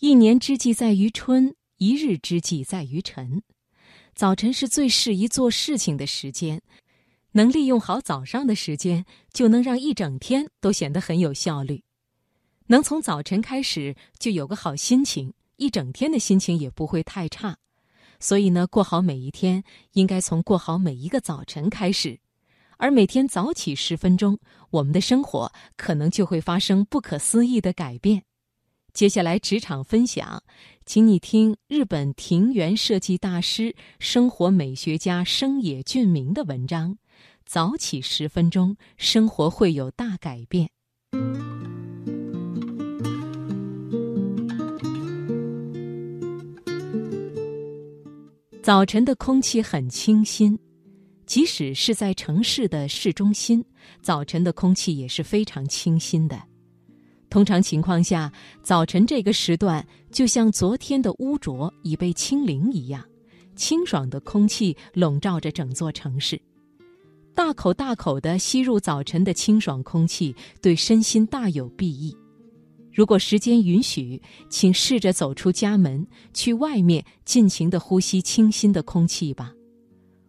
一年之计在于春，一日之计在于晨。早晨是最适宜做事情的时间，能利用好早上的时间，就能让一整天都显得很有效率。能从早晨开始就有个好心情，一整天的心情也不会太差。所以呢，过好每一天，应该从过好每一个早晨开始。而每天早起十分钟，我们的生活可能就会发生不可思议的改变。接下来职场分享，请你听日本庭园设计大师、生活美学家生野俊明的文章。早起十分钟，生活会有大改变。早晨的空气很清新，即使是在城市的市中心，早晨的空气也是非常清新的。通常情况下，早晨这个时段就像昨天的污浊已被清零一样，清爽的空气笼罩着整座城市。大口大口地吸入早晨的清爽空气，对身心大有裨益。如果时间允许，请试着走出家门，去外面尽情地呼吸清新的空气吧。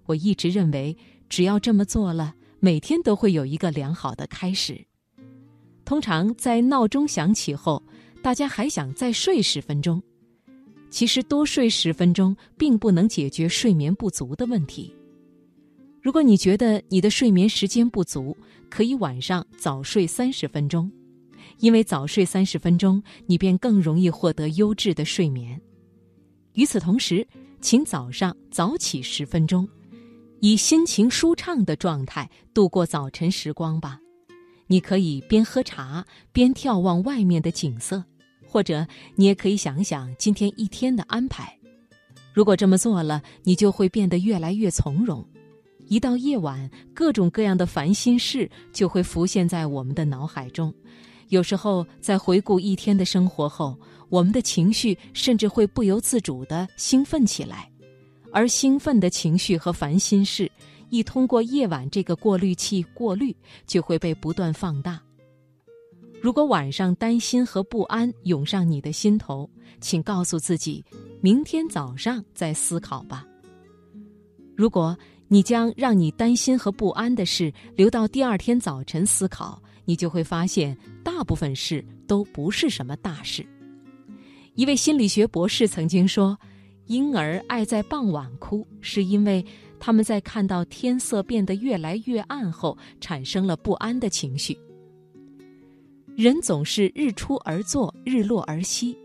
我一直认为，只要这么做了，每天都会有一个良好的开始。通常在闹钟响起后，大家还想再睡十分钟。其实多睡十分钟并不能解决睡眠不足的问题。如果你觉得你的睡眠时间不足，可以晚上早睡三十分钟，因为早睡三十分钟，你便更容易获得优质的睡眠。与此同时，请早上早起十分钟，以心情舒畅的状态度过早晨时光吧。你可以边喝茶边眺望外面的景色，或者你也可以想想今天一天的安排。如果这么做了，你就会变得越来越从容。一到夜晚，各种各样的烦心事就会浮现在我们的脑海中。有时候，在回顾一天的生活后，我们的情绪甚至会不由自主地兴奋起来，而兴奋的情绪和烦心事。一通过夜晚这个过滤器过滤，就会被不断放大。如果晚上担心和不安涌上你的心头，请告诉自己，明天早上再思考吧。如果你将让你担心和不安的事留到第二天早晨思考，你就会发现，大部分事都不是什么大事。一位心理学博士曾经说：“婴儿爱在傍晚哭，是因为。”他们在看到天色变得越来越暗后，产生了不安的情绪。人总是日出而作，日落而息，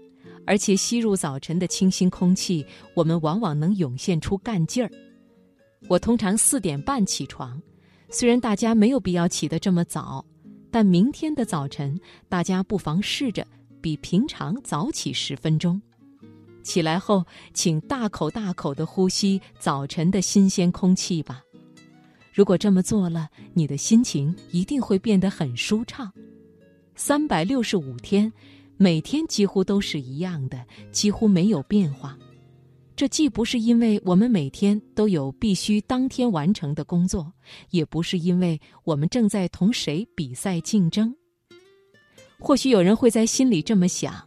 而且吸入早晨的清新空气，我们往往能涌现出干劲儿。我通常四点半起床，虽然大家没有必要起得这么早，但明天的早晨，大家不妨试着比平常早起十分钟。起来后，请大口大口的呼吸早晨的新鲜空气吧。如果这么做了，你的心情一定会变得很舒畅。三百六十五天，每天几乎都是一样的，几乎没有变化。这既不是因为我们每天都有必须当天完成的工作，也不是因为我们正在同谁比赛竞争。或许有人会在心里这么想。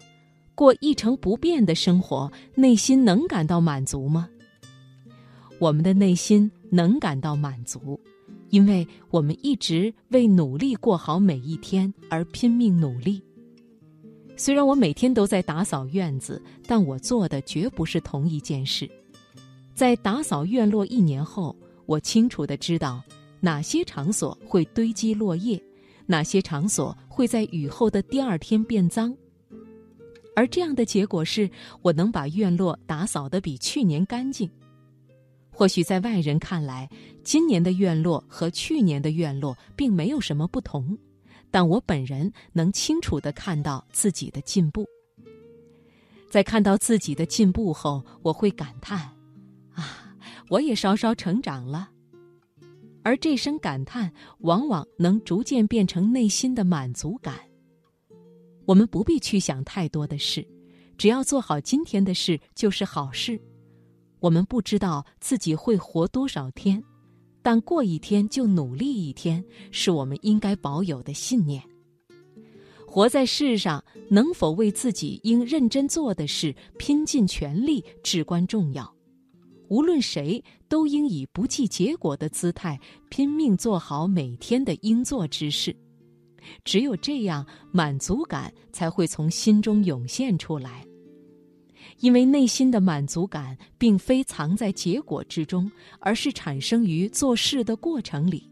过一成不变的生活，内心能感到满足吗？我们的内心能感到满足，因为我们一直为努力过好每一天而拼命努力。虽然我每天都在打扫院子，但我做的绝不是同一件事。在打扫院落一年后，我清楚的知道哪些场所会堆积落叶，哪些场所会在雨后的第二天变脏。而这样的结果是，我能把院落打扫得比去年干净。或许在外人看来，今年的院落和去年的院落并没有什么不同，但我本人能清楚地看到自己的进步。在看到自己的进步后，我会感叹：“啊，我也稍稍成长了。”而这声感叹，往往能逐渐变成内心的满足感。我们不必去想太多的事，只要做好今天的事就是好事。我们不知道自己会活多少天，但过一天就努力一天，是我们应该保有的信念。活在世上，能否为自己应认真做的事拼尽全力，至关重要。无论谁，都应以不计结果的姿态，拼命做好每天的应做之事。只有这样，满足感才会从心中涌现出来。因为内心的满足感，并非藏在结果之中，而是产生于做事的过程里。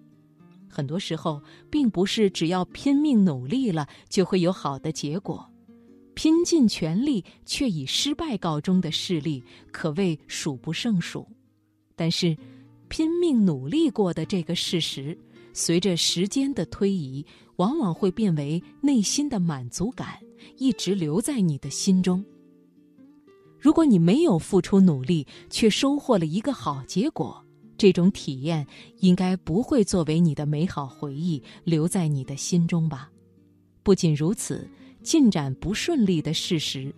很多时候，并不是只要拼命努力了就会有好的结果，拼尽全力却以失败告终的事例可谓数不胜数。但是，拼命努力过的这个事实，随着时间的推移，往往会变为内心的满足感，一直留在你的心中。如果你没有付出努力，却收获了一个好结果。这种体验应该不会作为你的美好回忆留在你的心中吧？不仅如此，进展不顺利的事实，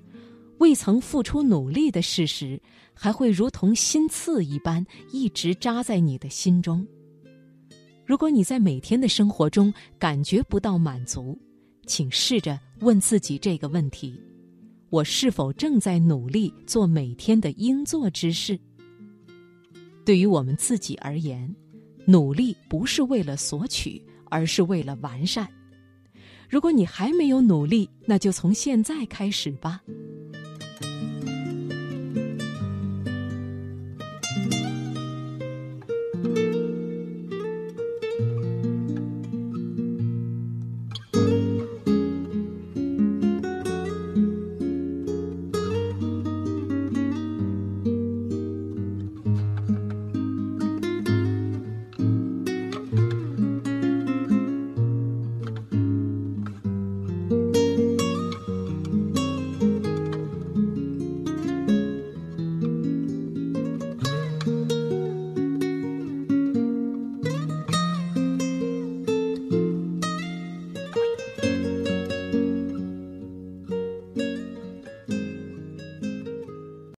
未曾付出努力的事实，还会如同心刺一般一直扎在你的心中。如果你在每天的生活中感觉不到满足，请试着问自己这个问题：我是否正在努力做每天的应做之事？对于我们自己而言，努力不是为了索取，而是为了完善。如果你还没有努力，那就从现在开始吧。